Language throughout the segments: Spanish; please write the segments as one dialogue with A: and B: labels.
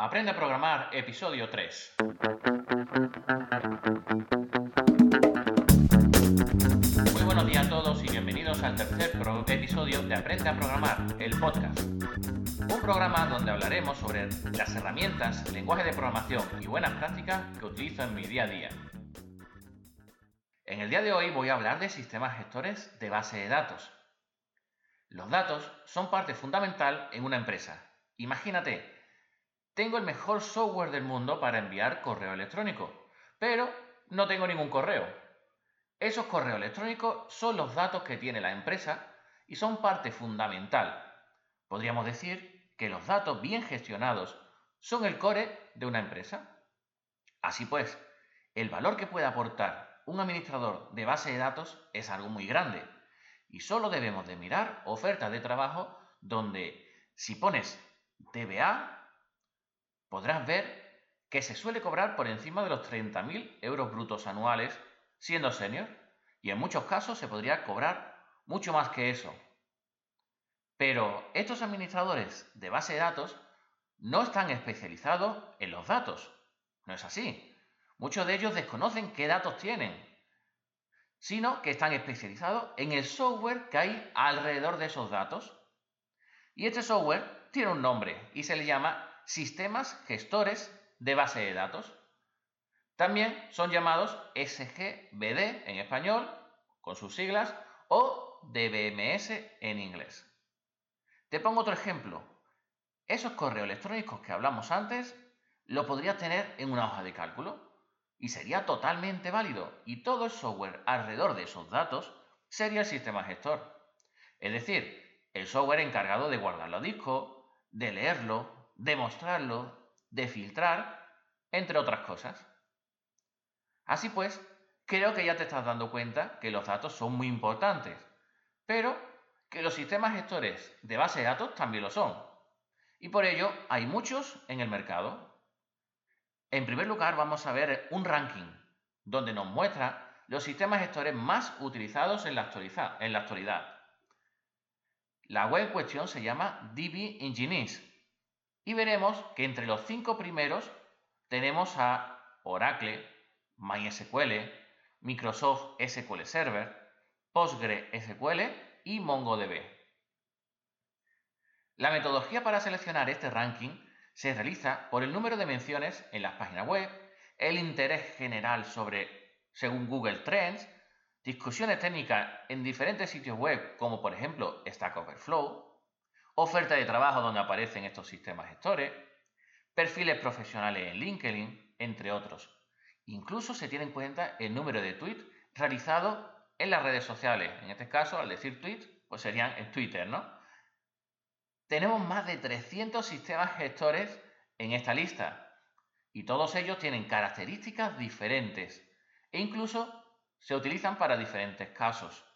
A: Aprende a programar, episodio 3. Muy buenos días a todos y bienvenidos al tercer episodio de Aprende a programar, el podcast. Un programa donde hablaremos sobre las herramientas, lenguaje de programación y buenas prácticas que utilizo en mi día a día. En el día de hoy voy a hablar de sistemas gestores de base de datos. Los datos son parte fundamental en una empresa. Imagínate, tengo el mejor software del mundo para enviar correo electrónico, pero no tengo ningún correo. Esos correos electrónicos son los datos que tiene la empresa y son parte fundamental. Podríamos decir que los datos bien gestionados son el core de una empresa. Así pues, el valor que puede aportar un administrador de base de datos es algo muy grande y solo debemos de mirar ofertas de trabajo donde si pones DBA podrás ver que se suele cobrar por encima de los 30.000 euros brutos anuales siendo senior y en muchos casos se podría cobrar mucho más que eso. Pero estos administradores de base de datos no están especializados en los datos. No es así. Muchos de ellos desconocen qué datos tienen, sino que están especializados en el software que hay alrededor de esos datos. Y este software tiene un nombre y se le llama sistemas gestores de base de datos. También son llamados SGBD en español, con sus siglas, o DBMS en inglés. Te pongo otro ejemplo. Esos correos electrónicos que hablamos antes lo podrías tener en una hoja de cálculo y sería totalmente válido y todo el software alrededor de esos datos sería el sistema gestor. Es decir, el software encargado de guardarlo a disco, de leerlo, de mostrarlo, de filtrar, entre otras cosas. Así pues, creo que ya te estás dando cuenta que los datos son muy importantes, pero que los sistemas gestores de base de datos también lo son. Y por ello hay muchos en el mercado. En primer lugar, vamos a ver un ranking donde nos muestra los sistemas gestores más utilizados en la, actualidad. La web en cuestión se llama DB Engineers y veremos que entre los cinco primeros tenemos a Oracle, MySQL, Microsoft SQL Server, PostgreSQL y MongoDB. La metodología para seleccionar este ranking se realiza por el número de menciones en las páginas web, el interés general sobre, según Google Trends, discusiones técnicas en diferentes sitios web como por ejemplo Stack Overflow, oferta de trabajo donde aparecen estos sistemas gestores, perfiles profesionales en LinkedIn, entre otros. Incluso se tiene en cuenta el número de tweets realizados en las redes sociales. En este caso, al decir tweet, pues serían en Twitter, ¿no? Tenemos más de 300 sistemas gestores en esta lista y todos ellos tienen características diferentes e incluso se utilizan para diferentes casos.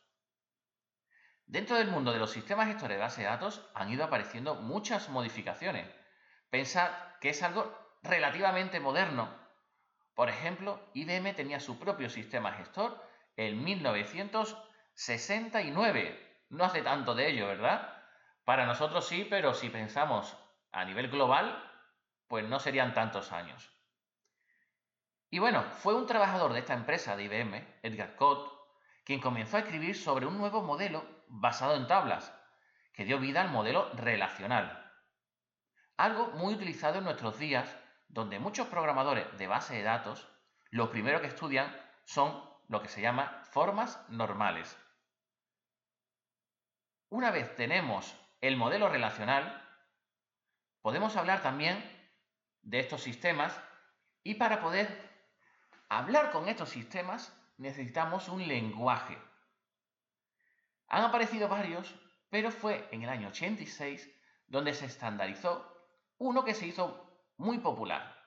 A: Dentro del mundo de los sistemas gestores de base de datos han ido apareciendo muchas modificaciones. Pensad que es algo relativamente moderno. Por ejemplo, IBM tenía su propio sistema gestor en 1969. No hace tanto de ello, ¿verdad? Para nosotros sí, pero si pensamos a nivel global, pues no serían tantos años. Y bueno, fue un trabajador de esta empresa de IBM, Edgar Cott, quien comenzó a escribir sobre un nuevo modelo basado en tablas, que dio vida al modelo relacional. Algo muy utilizado en nuestros días, donde muchos programadores de base de datos lo primero que estudian son lo que se llama formas normales. Una vez tenemos el modelo relacional, podemos hablar también de estos sistemas y para poder hablar con estos sistemas necesitamos un lenguaje. Han aparecido varios, pero fue en el año 86 donde se estandarizó uno que se hizo muy popular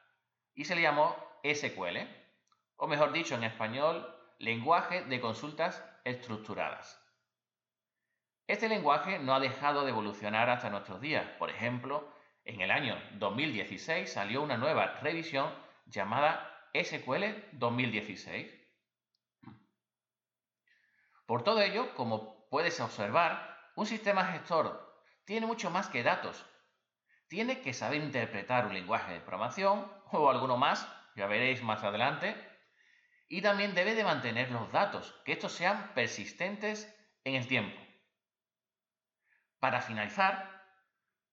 A: y se le llamó SQL, o mejor dicho en español, lenguaje de consultas estructuradas. Este lenguaje no ha dejado de evolucionar hasta nuestros días. Por ejemplo, en el año 2016 salió una nueva revisión llamada SQL 2016 por todo ello, como puedes observar, un sistema gestor tiene mucho más que datos. tiene que saber interpretar un lenguaje de programación o alguno más, ya veréis más adelante, y también debe de mantener los datos, que estos sean persistentes en el tiempo. Para finalizar,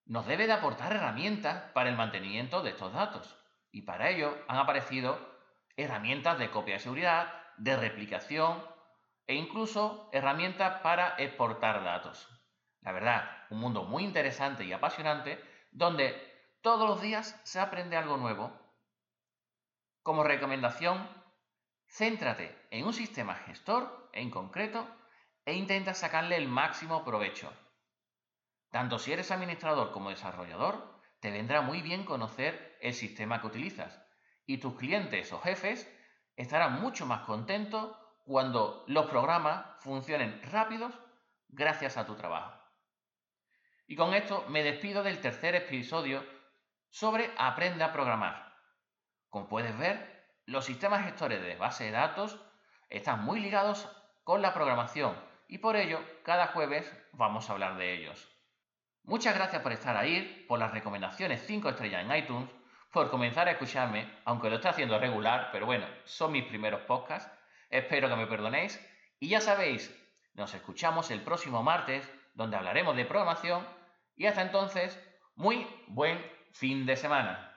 A: nos debe de aportar herramientas para el mantenimiento de estos datos, y para ello han aparecido herramientas de copia de seguridad, de replicación e incluso herramientas para exportar datos. La verdad, un mundo muy interesante y apasionante donde todos los días se aprende algo nuevo. Como recomendación, céntrate en un sistema gestor en concreto e intenta sacarle el máximo provecho. Tanto si eres administrador como desarrollador, te vendrá muy bien conocer el sistema que utilizas y tus clientes o jefes estarán mucho más contentos cuando los programas funcionen rápidos gracias a tu trabajo. Y con esto me despido del tercer episodio sobre Aprende a programar. Como puedes ver, los sistemas gestores de base de datos están muy ligados con la programación y por ello cada jueves vamos a hablar de ellos. Muchas gracias por estar ahí, por las recomendaciones 5 estrellas en iTunes, por comenzar a escucharme, aunque lo esté haciendo regular, pero bueno, son mis primeros podcasts. Espero que me perdonéis. Y ya sabéis, nos escuchamos el próximo martes, donde hablaremos de programación y hasta entonces, muy buen fin de semana.